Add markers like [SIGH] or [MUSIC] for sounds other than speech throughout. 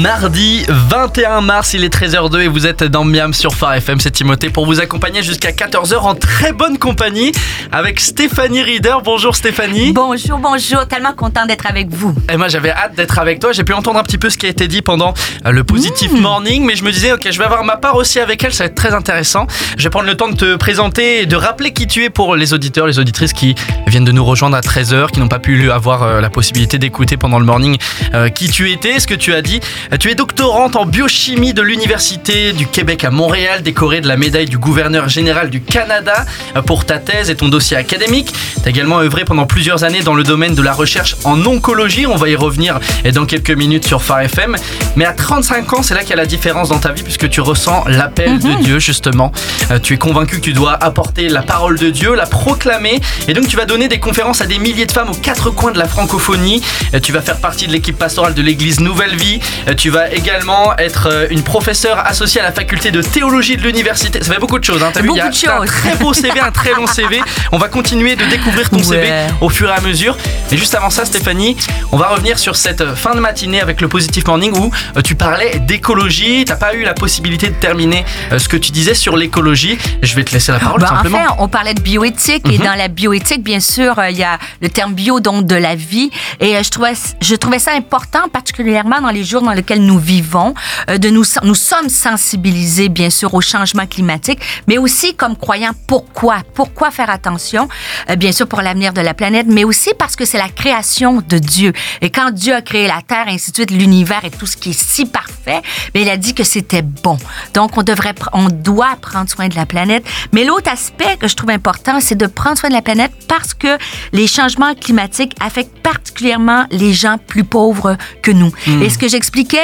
mardi 21 mars, il est 13h02 et vous êtes dans Miam sur Phare FM. C'est Timothée pour vous accompagner jusqu'à 14h en très bonne compagnie avec Stéphanie Reader. Bonjour Stéphanie. Bonjour, bonjour. Tellement content d'être avec vous. Et moi j'avais hâte d'être avec toi. J'ai pu entendre un petit peu ce qui a été dit pendant euh, le Positive Mmh. Morning, mais je me disais, ok, je vais avoir ma part aussi avec elle. Ça va être très intéressant. Je vais prendre le temps de te présenter et de rappeler qui tu es pour les auditeurs, les auditrices qui viennent de nous rejoindre à 13h, qui n'ont pas pu avoir euh, la possibilité d'écouter pendant le morning euh, qui tu étais, ce que tu as dit. Euh, Tu es doctorante en biochimie de l'Université du Québec à Montréal, décorée de la médaille du gouverneur général du Canada euh, pour ta thèse et ton dossier académique. Tu as également œuvré pendant plusieurs années dans le domaine de la recherche en oncologie. On va y revenir euh, dans quelques minutes sur Phare FM. Mais à 35 ans, c'est là qu'il y a la différence dans ta vie puisque tu ressens l'appel de Dieu justement. Euh, tu es convaincu que tu dois apporter la parole de Dieu, la proclamer. Et donc tu vas donner des conférences à des milliers de femmes aux quatre coins de la francophonie. Euh, Tu vas faire partie de l'équipe pastorale de l'église Nouvelle Vie. Tu vas également être euh, une professeure associée à la faculté de théologie de l'université. Ça fait beaucoup de choses. Hein. T'as vu, il y a un très beau CV, un très long CV. On va continuer de découvrir ton Ouais. CV au fur et à mesure. Mais juste avant ça, Stéphanie, on va revenir sur cette fin de matinée avec le Positive Morning où euh, tu parlais d'écologie. T'as pas eu la possibilité de terminer euh, ce que tu disais sur l'écologie. Je vais te laisser la parole Ben, tout simplement. enfin, on parlait de bioéthique et Mhm. dans la bioéthique, bien sûr, il y a le terme bio, donc de la vie. Et je trouvais, je trouvais ça important, particulièrement dans les jours dans lesquels nous vivons, euh, de nous, nous sommes sensibilisés, bien sûr, au changement climatique, mais aussi comme croyants, pourquoi? Pourquoi faire attention? Euh, bien sûr, pour l'avenir de la planète, mais aussi parce que c'est la création de Dieu. Et quand Dieu a créé la Terre, ainsi de suite, l'univers et tout ce qui est si parfait, mais il a dit que c'était bon. Donc, on devrait, on doit prendre soin de la planète. Mais l'autre aspect que je trouve important, c'est de prendre soin de la planète parce que les changements climatiques affectent particulièrement les gens plus pauvres que nous. Et ce que j'expliquais,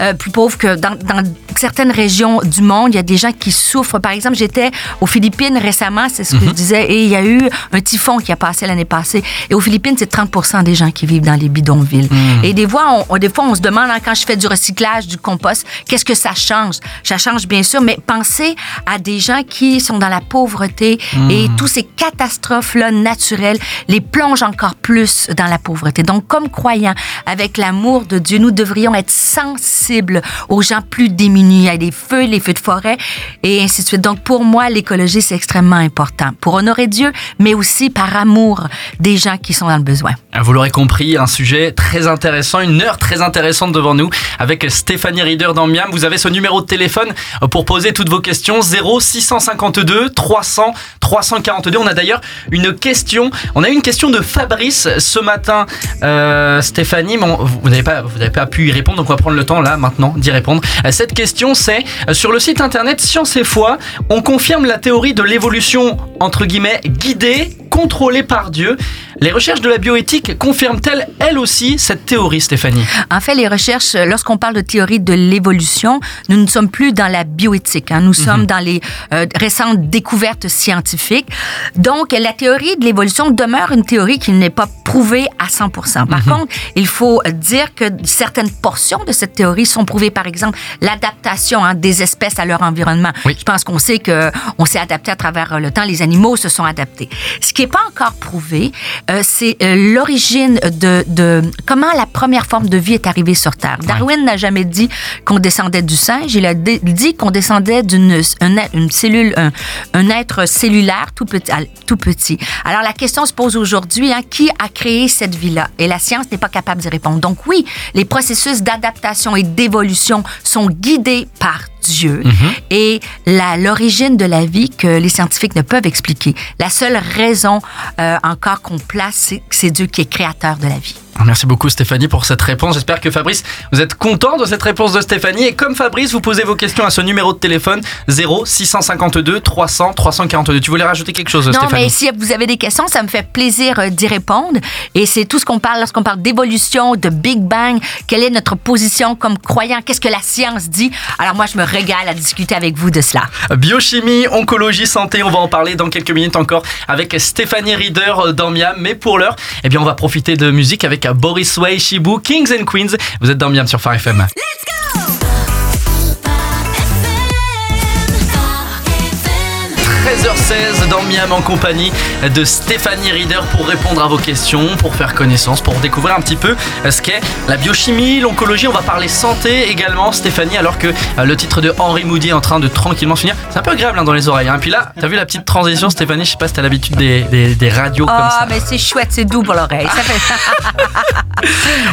euh, plus pauvres que dans, dans certaines régions du monde, il y a des gens qui souffrent. Par exemple, j'étais aux Philippines récemment, c'est ce que je disais, et il y a eu un typhon qui a passé l'année passée. Et aux Philippines, c'est 30 des gens qui vivent dans les bidonvilles. Et des fois, on, on- des fois, on se demande, hein, quand je fais du recyclage, du compost, qu'est-ce que ça change? Ça change, bien sûr, mais pensez à des gens qui sont dans la pauvreté et toutes ces catastrophes-là naturelles les plongent encore plus dans la pauvreté. Donc, comme croyants, avec l'amour de Dieu, nous devrions être sensibles aux gens plus démunis, à des feux, les feux de forêt et ainsi de suite. Donc, pour moi, l'écologie, c'est extrêmement important pour honorer Dieu, mais aussi par amour des gens qui sont dans le besoin. Vous l'aurez compris, un sujet très intéressant, une heure très intéressante devant nous avec Stéphanie Reader dans Miam. Vous avez ce numéro de téléphone pour poser toutes vos questions 0 652 300 342. On a d'ailleurs une question. On a eu une question de Fabrice ce matin, euh, Stéphanie. mais on- vous n'avez pas, pu y répondre, prendre le temps là maintenant d'y répondre. Euh, Cette question, c'est euh, sur le site internet Science et Foi, on confirme la théorie de l'évolution entre guillemets guidée, contrôlée par Dieu. Les recherches de la bioéthique confirment-elles elles aussi cette théorie, Stéphanie? En fait, les recherches, lorsqu'on parle de théorie de l'évolution, nous ne sommes plus dans la bioéthique. hein. Nous sommes dans les euh, récentes découvertes scientifiques. Donc, la théorie de l'évolution demeure une théorie qui n'est pas prouvée à 100 Par contre, il faut dire que certaines portions de cette théorie sont prouvées. Par exemple, l'adaptation hein, des espèces à leur environnement. Oui. Je pense qu'on sait que on s'est adapté à travers le temps. Les animaux se sont adaptés. Ce qui n'est pas encore prouvé, euh, c'est euh, l'origine de, de comment la première forme de vie est arrivée sur Terre. Darwin n'a jamais dit qu'on descendait du singe. Il a dit qu'on descendait d'une une cellule, un, un être cellulaire tout petit, al- tout petit. Alors la question se pose aujourd'hui hein, qui a créé cette vie-là? Et la science n'est pas capable d'y répondre. Donc oui, les processus d'adaptation et d'évolution sont guidés par Dieu et la- l'origine de la vie que les scientifiques ne peuvent expliquer. La seule raison euh, encore qu'on place, c'est que c'est Dieu qui est créateur de la vie. Merci beaucoup Stéphanie pour cette réponse. J'espère que Fabrice, vous êtes content de cette réponse de Stéphanie. Et comme Fabrice, vous posez vos questions à ce numéro de téléphone 0 652 300 342. Tu voulais rajouter quelque chose, Non, Stéphanie mais si vous avez des questions, ça me fait plaisir euh, d'y répondre. Et c'est tout ce qu'on parle lorsqu'on parle d'évolution, de Big Bang. Quelle est notre position comme croyant? Qu'est-ce que la science dit? Alors moi, je me régale à discuter avec vous de cela. Biochimie, oncologie, santé, on va en parler dans quelques minutes encore avec Stéphanie Reader euh, dans Miam. Mais pour l'heure, eh bien, on va profiter de musique avec Boris Way, Shibu, Kings and Queens. Vous êtes dans Miam sur Phare FM. 13h16 dans Miam en compagnie de Stéphanie Rieder pour répondre à vos questions, pour faire connaissance, pour découvrir un petit peu ce qu'est la biochimie, l'oncologie. On va parler santé également, Stéphanie, alors que euh, le titre de Henri Moody est en train de tranquillement finir. C'est un peu agréable hein, dans les oreilles. Et hein. puis là, t'as vu la petite transition, Stéphanie? Je sais pas si t'as l'habitude des, des, radios comme ça. Ah, mais c'est chouette, c'est doux pour l'oreille. [LAUGHS]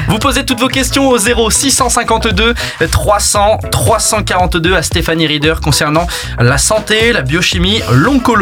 Vous posez toutes vos questions au 0 652 300 342 à Stéphanie Rieder concernant la santé, la biochimie, l'oncologie.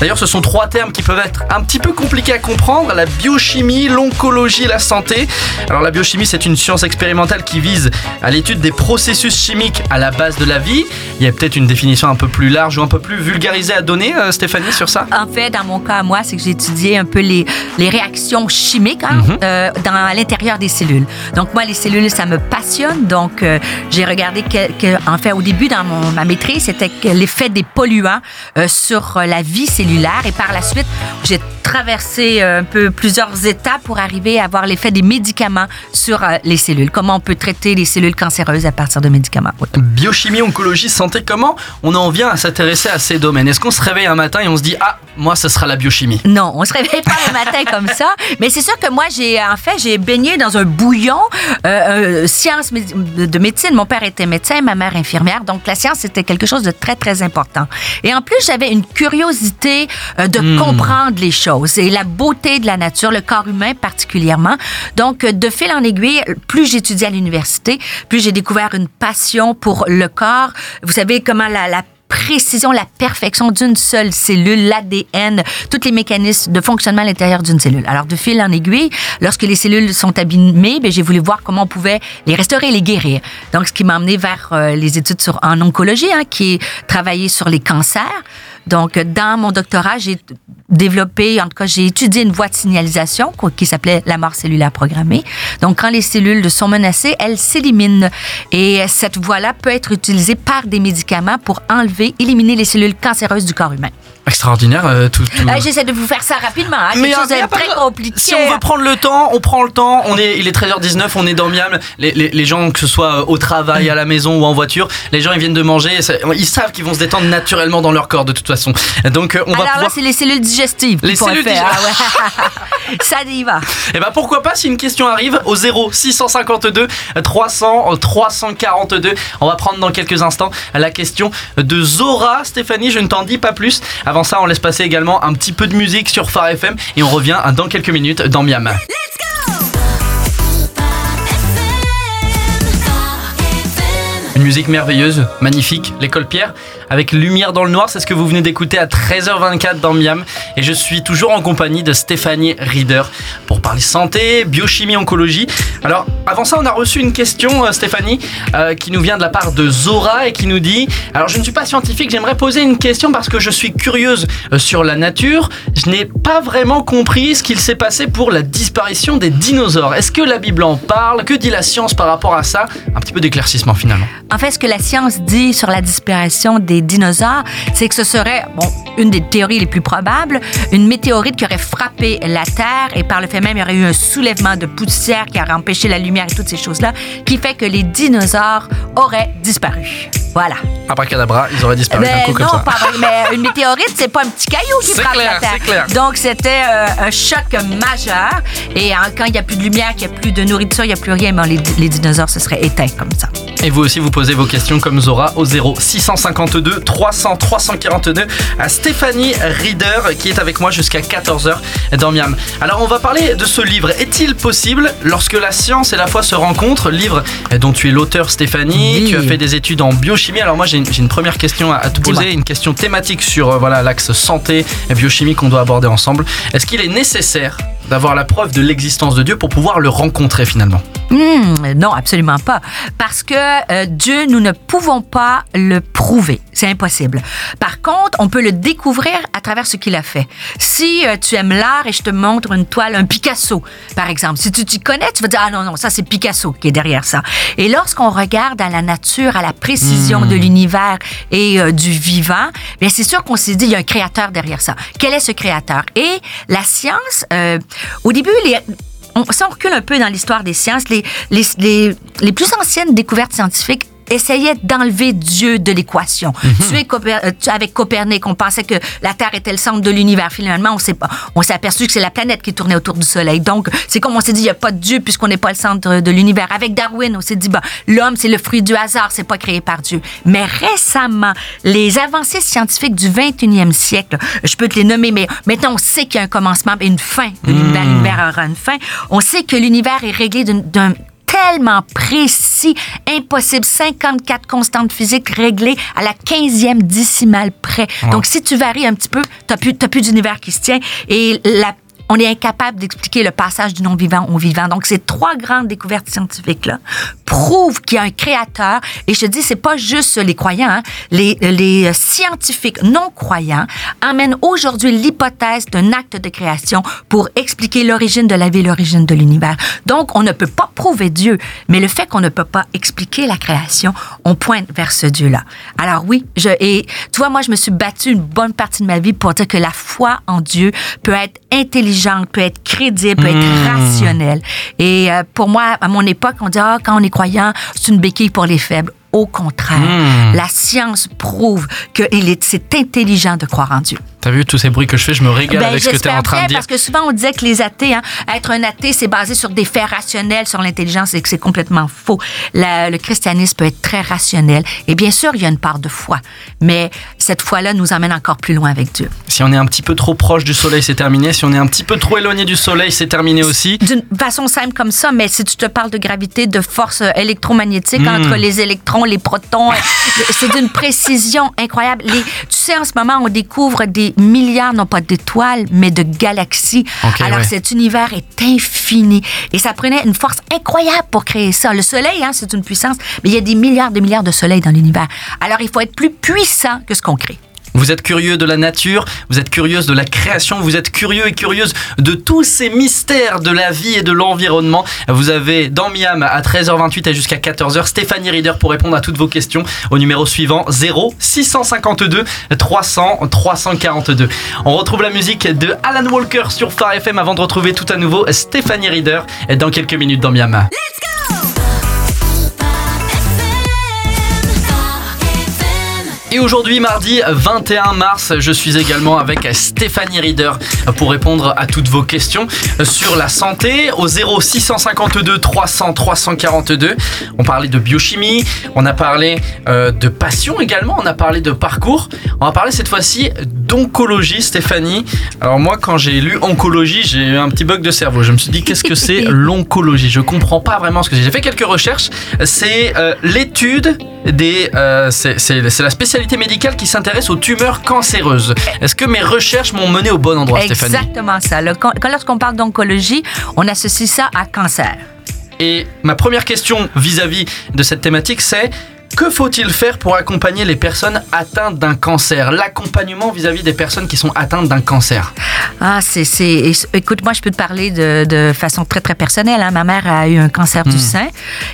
D'ailleurs, ce sont trois termes qui peuvent être un petit peu compliqués à comprendre la biochimie, l'oncologie et la santé. Alors, la biochimie, c'est une science expérimentale qui vise à l'étude des processus chimiques à la base de la vie. Il y a peut-être une définition un peu plus large ou un peu plus vulgarisée à donner, euh, Stéphanie, sur ça? En fait, dans mon cas, moi, c'est que j'ai étudié un peu les, les réactions chimiques hein, mhm. euh, dans, à l'intérieur des cellules. Donc, moi, les cellules, ça me passionne. Donc, euh, j'ai regardé que, en fait, au début, dans mon, ma maîtrise, c'était l'effet des polluants sur la vie cellulaire. Et par la suite, j'ai traversé un peu plusieurs étapes pour arriver à voir l'effet des médicaments sur les cellules. Comment on peut traiter les cellules cancéreuses à partir de médicaments? Biochimie, oncologie, santé, comment on en vient à s'intéresser à ces domaines? Est-ce qu'on se réveille un matin et on se dit ah moi ce sera la biochimie? Non, on se réveille pas le matin comme ça, mais c'est sûr que moi j'ai en fait j'ai baigné dans un bouillon euh, euh sciences de médecine. Mon père était médecin, ma mère infirmière, donc la science c'était quelque chose de très très important. Et en plus j'avais une curiosité euh, de hmm. comprendre les choses et la beauté de la nature, le corps humain particulièrement. Donc de fil en aiguille, plus j'étudiais à l'université, plus j'ai découvert une passion pour le corps. Vous savez comment la, la précision, la perfection d'une seule cellule, l'ADN, tous les mécanismes de fonctionnement à l'intérieur d'une cellule. Alors, de fil en aiguille, lorsque les cellules sont abîmées, ben, j'ai voulu voir comment on pouvait les restaurer les guérir. Donc, ce qui m'a amené vers euh, les études sur, en oncologie, hein, qui est travailler sur les cancers. Donc, dans mon doctorat, j'ai développé, en tout cas, j'ai étudié une voie de signalisation qui s'appelait la mort cellulaire programmée. Donc, quand les cellules sont menacées, elles s'éliminent. Et cette voie-là peut être utilisée par des médicaments pour enlever, éliminer les cellules cancéreuses du corps humain. Extraordinaire, euh, tout. Euh, j'essaie de vous faire ça rapidement, hein, quelque chose de très compliqué. Si on veut prendre le temps, on prend le temps. On est, il est 13h19, on est dans Miam. Les, les, gens, que ce soit au travail, à la maison ou en voiture, les gens ils viennent de manger, ils savent qu'ils vont se détendre naturellement dans leur corps de toute façon. Donc euh, on Alors va pouvoir... là, c'est les cellules digestives. Les cellules digestives. Ah [LAUGHS] ça y va. Et eh ben pourquoi pas si une question arrive au 0 652 300 342. On va prendre dans quelques instants la question de Zora. Stéphanie, je ne t'en dis pas plus. Avant ça, on laisse passer également un petit peu de musique sur Phare FM et on revient dans quelques minutes dans Miam. Une musique merveilleuse, magnifique, l'école Pierre avec Lumière dans le noir. C'est ce que vous venez d'écouter à 13h24 dans Miam. Et je suis toujours en compagnie de Stéphanie Rieder pour parler santé, biochimie, oncologie. Alors, avant ça, on a reçu une question, euh, Stéphanie, euh, qui nous vient de la part de Zora et qui nous dit Alors, je ne suis pas scientifique, j'aimerais poser une question parce que je suis curieuse euh, sur la nature. Je n'ai pas vraiment compris ce qu'il s'est passé pour la disparition des dinosaures. Est-ce que la Bible en parle? Que dit la science par rapport à ça? Un petit peu d'éclaircissement finalement. En fait, ce que la science dit sur la disparition des dinosaures, c'est que ce serait, bon, une des théories les plus probables, une météorite qui aurait frappé la Terre et par le fait même, il y aurait eu un soulèvement de poussière qui aurait empêché la lumière et toutes ces choses-là, qui fait que les dinosaures auraient disparu. Voilà. Après Cadabra, ils auraient disparu d'un coup non, comme ça. Pas vrai, mais [LAUGHS] une météorite, c'est pas un petit caillou qui frappe la Terre. Clair. Donc c'était euh, un choc majeur. Et hein, quand il n'y a plus de lumière, qu'il n'y a plus de nourriture, il n'y a plus rien, ben, les, les, dinosaures se seraient éteints comme ça. Et vous aussi, vous posez vos questions comme Zora au 0 652 300 342 à Stéphanie Rieder qui est avec moi jusqu'à 14h dans Miam. Alors on va parler de ce livre. Est-il possible lorsque la science et la foi se rencontrent Livre dont tu es l'auteur Stéphanie, tu as fait des études en bio chimie. Alors moi j'ai une, première question à, te poser, une question thématique sur euh, voilà l'axe santé et biochimie qu'on doit aborder ensemble. Est-ce qu'il est nécessaire d'avoir la preuve de l'existence de Dieu pour pouvoir le rencontrer finalement hmm, Non, absolument pas. Parce que euh, Dieu, nous ne pouvons pas le prouver. C'est impossible. Par contre, on peut le découvrir à travers ce qu'il a fait. Si euh, tu aimes l'art et je te montre une toile, un Picasso, par exemple, si tu t'y connais, tu vas dire, ah non, non, ça c'est Picasso qui est derrière ça. Et lorsqu'on regarde à la nature, à la précision de hmm. l'univers et euh, du vivant, bien c'est sûr qu'on s'est dit, il y a un créateur derrière ça. Quel est ce créateur? Et la science, au début, on, si on recule un peu dans l'histoire des sciences, les plus anciennes découvertes scientifiques essayait d'enlever Dieu de l'équation. Mhm. Tu es euh, tu- avec Copernic, on pensait que la Terre était le centre de l'univers. Finalement, on s'est aperçu que c'est la planète qui tournait autour du Soleil. Donc, c'est comme on s'est dit, il n'y a pas de Dieu puisqu'on n'est pas le centre de l'univers. Avec Darwin, on s'est dit, bah, l'homme, c'est le fruit du hasard, c'est pas créé par Dieu. Mais récemment, les avancées scientifiques du 21e siècle, je peux te les nommer, mais maintenant, on sait qu'il y a un commencement et une fin de l'univers. L'univers aura une fin. On sait que l'univers est réglé d'un tellement précis, impossible, 54 constantes physiques réglées à la 15e décimale près. Donc, si tu varies un petit peu, tu n'as plus, t'as plus d'univers qui se tient. Et la on est incapable d'expliquer le passage du non-vivant au vivant. Donc, ces trois grandes découvertes scientifiques-là prouvent qu'il y a un créateur. Et je te dis, c'est pas juste les croyants. hein. Les, scientifiques non-croyants amènent aujourd'hui l'hypothèse d'un acte de création pour expliquer l'origine de la vie, l'origine de l'univers. Donc, on ne peut pas prouver Dieu, mais le fait qu'on ne peut pas expliquer la création, on pointe vers ce Dieu-là. Alors oui, et tu vois, moi, je me suis battue une bonne partie de ma vie pour dire que la foi en Dieu peut être intelligente, peut être crédible, peut être rationnelle. Et euh, pour moi, à mon époque, on dit, ah, quand on est croyant, c'est une béquille pour les faibles. Au contraire, la science prouve que c'est intelligent de croire en Dieu. T'as vu tous ces bruits que je fais, je me régale Ben, avec ce que tu es en train de dire. Parce que souvent, on disait que les athées, hein, être un athée, c'est basé sur des faits rationnels, sur l'intelligence, et que c'est complètement faux. La- le christianisme peut être très rationnel. Et bien sûr, il y a une part de foi. Mais cette foi-là nous emmène encore plus loin avec Dieu. Si on est un petit peu trop proche du soleil, c'est terminé. Si on est un petit peu trop éloigné du soleil, c'est terminé aussi. D'une façon simple comme ça, mais si tu te parles de gravité, de force euh, électromagnétique Mm. entre les électrons, les protons, [LAUGHS] c'est d'une précision incroyable. Les- tu sais, en ce moment, on découvre des milliards, non pas d'étoiles, mais de galaxies. Alors, ouais. cet univers est infini. Et ça prenait une force incroyable pour créer ça. Le soleil, hein, c'est une puissance, mais il y a des milliards de milliards de soleils dans l'univers. Alors, il faut être plus puissant que ce qu'on crée. Vous êtes curieux de la nature, vous êtes curieuse de la création, vous êtes curieux et curieuse de tous ces mystères de la vie et de l'environnement. Vous avez dans Miam à 13h28 et jusqu'à 14h Stéphanie Reader pour répondre à toutes vos questions au numéro suivant 0 652 300 342. On retrouve la musique de Alan Walker sur Phare FM avant de retrouver tout à nouveau Stéphanie Reader dans quelques minutes dans Miam. Et aujourd'hui, mardi 21 mars, je suis également avec Stéphanie Reader pour répondre à toutes vos questions sur la santé au 0 652 300 342. On parlait de biochimie, on a parlé euh, de passion également, on a parlé de parcours. On va parler cette fois-ci d'oncologie, Stéphanie. Alors moi, quand j'ai lu oncologie, j'ai eu un petit bug de cerveau. Je me suis dit, qu'est-ce que c'est [LAUGHS] l'oncologie? Je comprends pas vraiment ce que c'est. J'ai fait quelques recherches. C'est euh, l'étude des, euh, c'est la spécialité médicale qui s'intéresse aux tumeurs cancéreuses. Est-ce que mes recherches m'ont mené au bon endroit, Stéphanie? Exactement ça. Le- lorsqu'on parle d'oncologie, on associe ça à cancer. Et ma première question vis-à-vis de cette thématique, c'est que faut-il faire pour accompagner les personnes atteintes d'un cancer? L'accompagnement vis-à-vis des personnes qui sont atteintes d'un cancer. Ah, c'est, c'est, écoute, moi, je peux te parler de, de façon très, très personnelle. hein. Ma mère a eu un cancer du sein.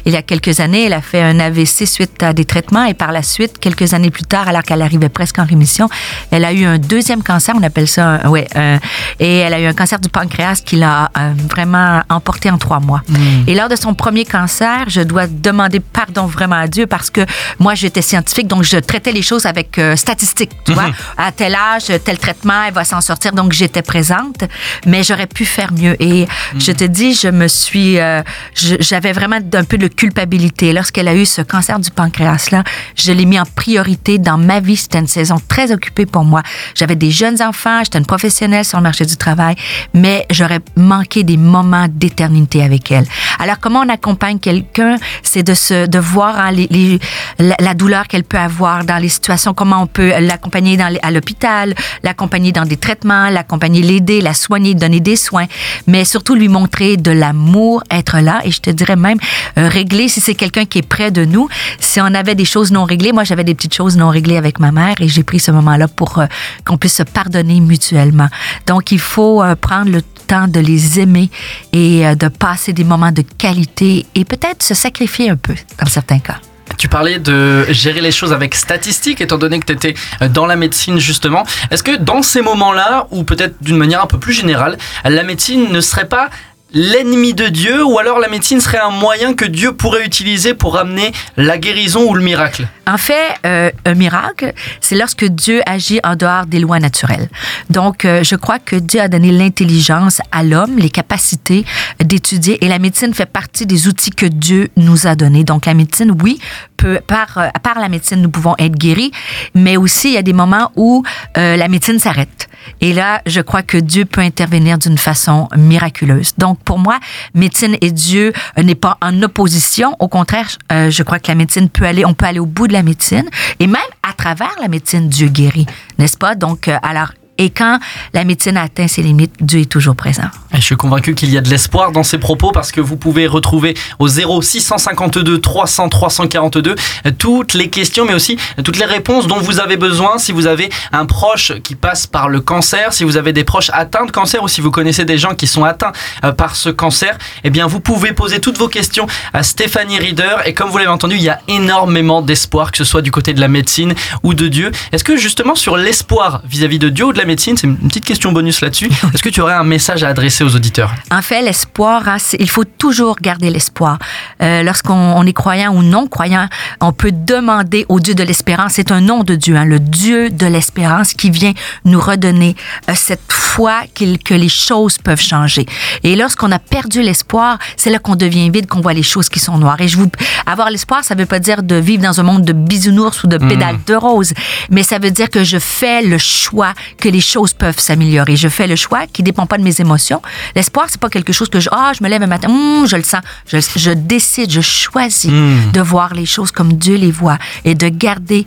Il y a quelques années, elle a fait un AVC suite à des traitements et par la suite, quelques années plus tard, alors qu'elle arrivait presque en rémission, elle a eu un deuxième cancer, on appelle ça, un- ouais, un- et elle a eu un cancer du pancréas qui l'a euh, vraiment emporté en trois mois. Et lors de son premier cancer, je dois demander pardon vraiment à Dieu parce que moi, j'étais scientifique, donc je traitais les choses avec euh, statistiques, tu vois. À tel âge, tel traitement, elle va s'en sortir, donc j'étais présente, mais j'aurais pu faire mieux. Et je te dis, je me suis, euh, j'avais vraiment un peu de culpabilité. Lorsqu'elle a eu ce cancer du pancréas-là, je l'ai mis en priorité dans ma vie. C'était une saison très occupée pour moi. J'avais des jeunes enfants, j'étais une professionnelle sur le marché du travail, mais j'aurais manqué des moments d'éternité avec elle. Alors, comment on accompagne quelqu'un? C'est de se, de voir hein, les, les- la, douleur qu'elle peut avoir dans les situations, comment on peut l'accompagner à l'hôpital, l'accompagner dans des traitements, l'accompagner, l'aider, la soigner, donner des soins, mais surtout lui montrer de l'amour, être là. Et je te dirais même euh, régler si c'est quelqu'un qui est près de nous. Si on avait des choses non réglées, moi j'avais des petites choses non réglées avec ma mère et j'ai pris ce moment-là pour euh, qu'on puisse se pardonner mutuellement. Donc il faut euh, prendre le temps de les aimer et de passer des moments de qualité et peut-être se sacrifier un peu dans certains cas. Tu parlais de gérer les choses avec statistiques, étant donné que tu étais dans la médecine justement. Est-ce que dans ces moments-là, ou peut-être d'une manière un peu plus générale, la médecine ne serait pas l'ennemi de Dieu ou alors la médecine serait un moyen que Dieu pourrait utiliser pour amener la guérison ou le miracle? En fait, euh, un miracle, c'est lorsque Dieu agit en dehors des lois naturelles. Donc, euh, je crois que Dieu a donné l'intelligence à l'homme, les capacités d'étudier, et la médecine fait partie des outils que Dieu nous a donnés. Donc, la médecine, oui, peut, par, euh, par la médecine, nous pouvons être guéris, mais aussi, il y a des moments où euh, la médecine s'arrête. Et là, je crois que Dieu peut intervenir d'une façon miraculeuse. Donc, pour moi, médecine et Dieu euh, n'est pas en opposition. Au contraire, euh, je crois que la médecine peut aller, on peut aller au bout de la médecine. Et même à travers la médecine, Dieu guérit, n'est-ce pas? Donc, euh, alors, et quand la médecine atteint ses limites, Dieu est toujours présent. Je suis convaincu qu'il y a de l'espoir dans ces propos parce que vous pouvez retrouver au 0 652 300 342 toutes les questions mais aussi toutes les réponses dont vous avez besoin si vous avez un proche qui passe par le cancer, si vous avez des proches atteints de cancer ou si vous connaissez des gens qui sont atteints euh, par ce cancer, eh bien vous pouvez poser toutes vos questions à Stéphanie Reader et comme vous l'avez entendu, il y a énormément d'espoir que ce soit du côté de la médecine ou de Dieu. Est-ce que justement sur l'espoir vis-à-vis de Dieu ou de la médecine, c'est une petite question bonus là-dessus, [LAUGHS] est-ce que tu aurais un message à adresser aux auditeurs En fait, l'espoir, hein, il faut toujours garder l'espoir. Euh, Lorsqu'on on est croyant ou non croyant, on peut demander au Dieu de l'espérance. C'est un nom de Dieu, hein, le Dieu de l'espérance qui vient nous redonner euh, cette foi que les choses peuvent changer. Et lorsqu'on a perdu l'espoir, c'est là qu'on devient vide, qu'on voit les choses qui sont noires. Et je vous, avoir l'espoir, ça veut pas dire de vivre dans un monde de bisounours ou de pédales de roses, mais ça veut dire que je fais le choix que les choses peuvent s'améliorer. Je fais le choix qui dépend pas de mes émotions. L'espoir, c'est pas quelque chose que je, ah, je me lève un matin, hum, je le sens. Je, je décide, je choisis de voir les choses comme Dieu les voit et de garder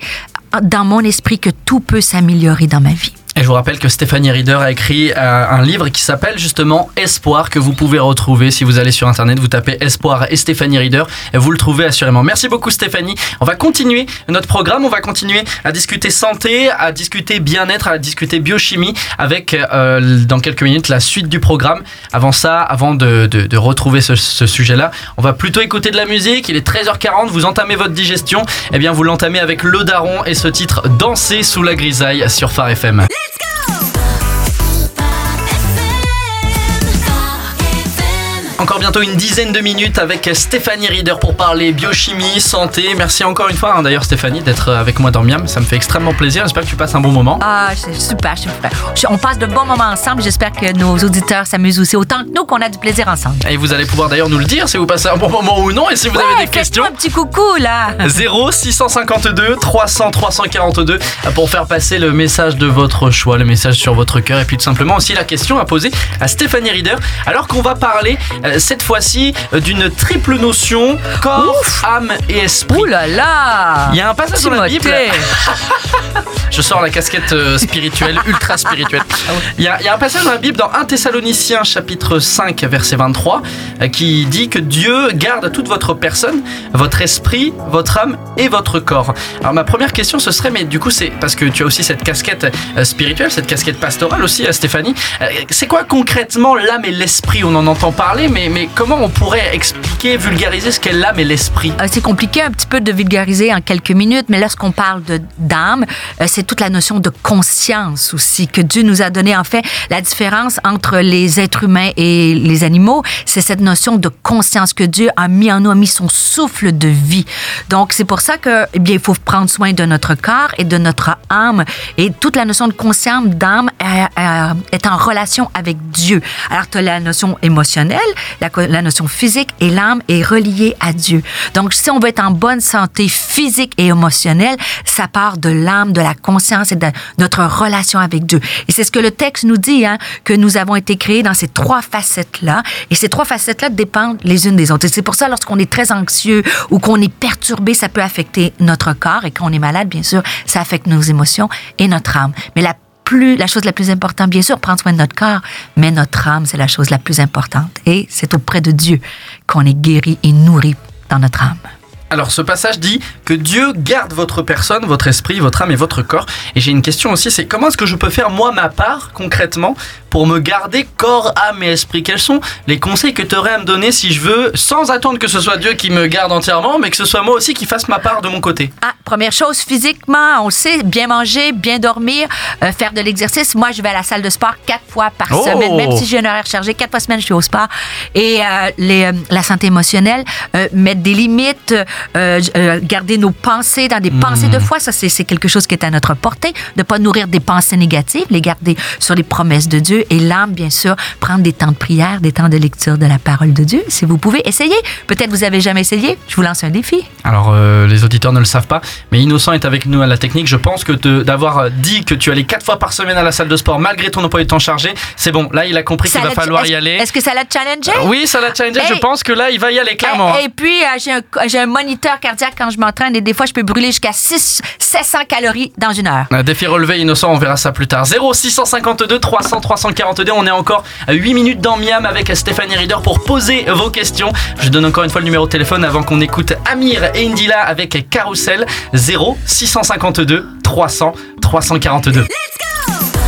dans mon esprit que tout peut s'améliorer dans ma vie. Et je vous rappelle que Stéphanie Reader a écrit euh, un livre qui s'appelle justement Espoir, que vous pouvez retrouver si vous allez sur Internet, vous tapez Espoir et Stéphanie Reader, et vous le trouvez assurément. Merci beaucoup Stéphanie. On va continuer notre programme, on va continuer à discuter santé, à discuter bien-être, à discuter biochimie, avec euh, dans quelques minutes la suite du programme. Avant ça, avant de, de- de retrouver ce, ce sujet-là, on va plutôt écouter de la musique. Il est 13h40, vous entamez votre digestion, et bien vous l'entamez avec Le Daron et ce titre Danser sous la grisaille sur Phare FM. Let's go! Encore bientôt une dizaine de minutes avec Stéphanie Reader pour parler biochimie, santé. Merci encore une fois hein, d'ailleurs Stéphanie d'être avec moi dans Miam. Ça me fait extrêmement plaisir. J'espère que tu passes un bon moment. Ah, c'est super, super. On passe de bons moments ensemble. J'espère que nos auditeurs s'amusent aussi autant que nous, qu'on a du plaisir ensemble. Et vous allez pouvoir d'ailleurs nous le dire si vous passez un bon moment ou non et si vous Ouais, avez des questions. un petit coucou, là. 0 652 300 342 pour faire passer le message de votre choix, le message sur votre cœur et puis tout simplement aussi la question à poser à Stéphanie Reader alors qu'on va parler euh, cette fois-ci euh, d'une triple notion corps, âme et esprit. Ouh là là. Il y a un passage dans la. Bible. [LAUGHS] Je sors la casquette euh, spirituelle, ultra spirituelle. Il y, a, il y a un passage dans la Bible, dans 1 Thessaloniciens chapitre 5, verset 23, euh, qui dit que Dieu garde toute votre personne, votre esprit, votre âme et votre corps. Alors ma première question, ce serait, mais du coup, c'est parce que tu as aussi cette casquette euh, spirituelle, cette casquette pastorale aussi, euh, Stéphanie. Euh, C'est quoi concrètement l'âme et l'esprit? On en entend parler, mais, mais comment on pourrait expliquer, vulgariser ce qu'est l'âme et l'esprit Euh, C'est compliqué un petit peu de vulgariser en quelques minutes, mais lorsqu'on parle d'âme, euh, c'est toute la notion de conscience aussi que Dieu nous a donné. En fait, la différence entre les êtres humains et les animaux, c'est cette notion de conscience que Dieu a mis en nous, a mis son souffle de vie. Donc, c'est pour ça que, eh bien, il faut prendre soin de notre corps et de notre âme. Et toute la notion de conscience d'âme euh, est en relation avec Dieu. Alors, tu as la notion émotionnelle, la, notion physique et l'âme est reliée à Dieu. Donc, si on veut être en bonne santé physique et émotionnelle, ça part de l'âme, de la conscience et de notre relation avec Dieu. Et c'est ce que le texte nous dit, hein, que nous avons été créés dans ces trois facettes-là. Et ces trois facettes-là dépendent les unes des autres. Et c'est pour ça, lorsqu'on est très anxieux ou qu'on est perturbé, ça peut affecter notre corps. Et quand on est malade, bien sûr, ça affecte nos émotions et notre âme. Mais la la chose la plus importante, bien sûr, prendre soin de notre corps, mais notre âme, c'est la chose la plus importante. Et c'est auprès de Dieu qu'on est guéri et nourri dans notre âme. Alors ce passage dit que Dieu garde votre personne, votre esprit, votre âme et votre corps. Et j'ai une question aussi, c'est comment est-ce que je peux faire moi ma part concrètement pour me garder corps, âme et esprit Quels sont les conseils que tu aurais à me donner si je veux, sans attendre que ce soit Dieu qui me garde entièrement, mais que ce soit moi aussi qui fasse ma part de mon côté? Ah, première chose, physiquement, on sait, bien manger, bien dormir, euh, faire de l'exercice. Moi, je vais à la salle de sport quatre fois par Oh! semaine, même si j'ai un horaire chargé, quatre fois semaine, je suis au sport. Et euh, les, euh, la santé émotionnelle, mettre des limites, garder nos pensées dans des pensées de foi, ça, c'est quelque chose qui est à notre portée. De pas nourrir des pensées négatives, les garder sur les promesses de Dieu. Et l'âme, bien sûr, prendre des temps de prière, des temps de lecture de la parole de Dieu. Si vous pouvez, essayez. Peut-être vous avez jamais essayé. Je vous lance un défi. Alors euh, les auditeurs ne le savent pas, mais Innocent est avec nous à la technique. Je pense que d'avoir dit que tu allais quatre fois par semaine à la salle de sport malgré ton emploi du temps chargé, c'est bon. Là, il a compris qu'il va falloir y aller. Est-ce que ça l'a challengé? Oui, ça l'a challengé. Je pense que là, il va y aller clairement. Et, et puis, euh, j'ai un, moniteur cardiaque quand je m'entraîne et des fois, je peux brûler jusqu'à 6 700 calories dans une heure. Un défi relevé innocent, on verra ça plus tard. 0652 300 342, on est encore à 8 minutes dans Miam avec Stéphanie Reader pour poser vos questions. Je donne encore une fois le numéro de téléphone avant qu'on écoute Amir et Indila avec Carousel 0652 300 342. Ah,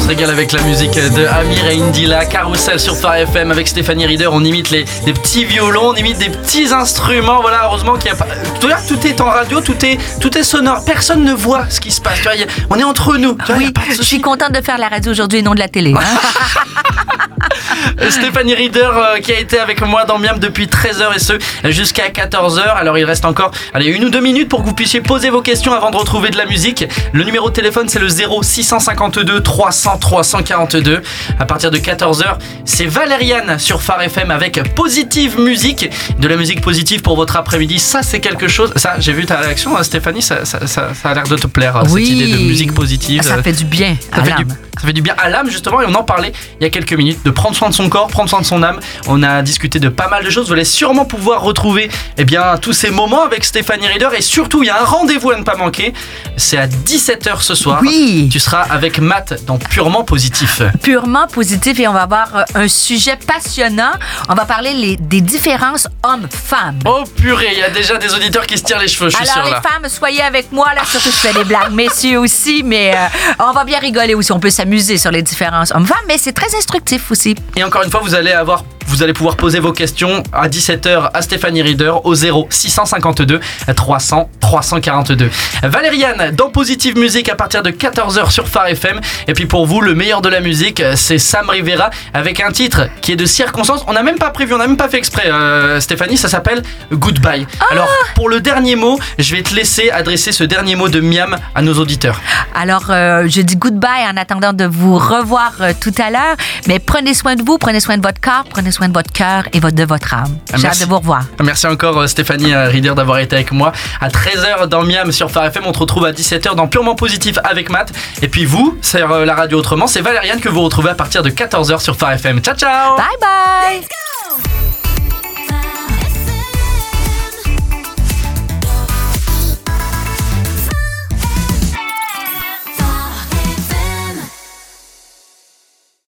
on se régale avec la musique de Amir et Indila, Carousel sur Phare FM avec Stéphanie Reader. On imite les, des petits violons, on imite des petits instruments. Voilà, heureusement qu'il n'y a pas. Vois, tout est en radio, tout est, tout est sonore. Personne ne voit ce qui se passe. Tu vois, il y a- on est entre nous. Tu vois, Oui, je suis contente de faire la radio aujourd'hui et non de la télé. hein. [LAUGHS] Euh, Stéphanie Reader euh, qui a été avec moi dans Miam depuis 13h et ce jusqu'à 14h. Alors il reste encore allez, une ou deux minutes pour que vous puissiez poser vos questions avant de retrouver de la musique. Le numéro de téléphone c'est le 0652 300 342. À partir de 14h, c'est Valériane sur Phare FM avec Positive Musique. De la musique positive pour votre après-midi, ça c'est quelque chose. Ça, j'ai vu ta réaction hein, Stéphanie, ça, ça- ça- ça a l'air de te plaire euh, Oui. cette idée de musique positive. Ça fait du bien Ça à fait, du, l'âme. ça fait du bien à l'âme justement et on en parlait il y a quelques minutes de prendre soin de son corps, prendre soin de son âme. On a discuté de pas mal de choses. Vous allez sûrement pouvoir retrouver eh bien, tous ces moments avec Stéphanie Reader et surtout il y a un rendez-vous à ne pas manquer. C'est à 17h ce soir. Oui. Tu seras avec Matt dans Purement Positif. Purement positif et on va avoir euh, un sujet passionnant. On va parler les- des différences hommes-femmes. Oh purée, il y a déjà des auditeurs qui se tirent les cheveux, je suis Alors, sûr les là. femmes, soyez avec moi, là, surtout je fais des blagues. Messieurs aussi, mais euh, on va bien rigoler aussi. On peut s'amuser sur les différences hommes-femmes, mais c'est très instructif aussi. Et encore une fois, vous allez avoir vous allez pouvoir poser vos questions à 17h à Stéphanie Reader au 0 652 300 342. Valériane dans Positive Musique à partir de 14h sur Phare FM. Et puis pour vous, le meilleur de la musique, c'est Sam Rivera avec un titre qui est de circonstance. On n'a même pas prévu, on n'a même pas fait exprès, euh, Stéphanie, ça s'appelle Goodbye. Alors pour le dernier mot, je vais te laisser adresser ce dernier mot de Miam à nos auditeurs. Alors, euh, je dis goodbye en attendant de vous revoir euh, tout à l'heure. Mais prenez soin de vous, prenez soin de votre corps, prenez soin de votre cœur et votre- de votre âme. Ah, J'ai hâte merci. de vous revoir. Merci encore euh, Stéphanie euh, Reader d'avoir été avec moi. À 13h dans Miam sur Phare FM, on te retrouve à 17h dans Purement Positif avec Matt. Et puis vous, c'est euh, la radio autrement, c'est Valériane que vous retrouvez à partir de 14h sur Phare FM. Ciao ciao Bye bye!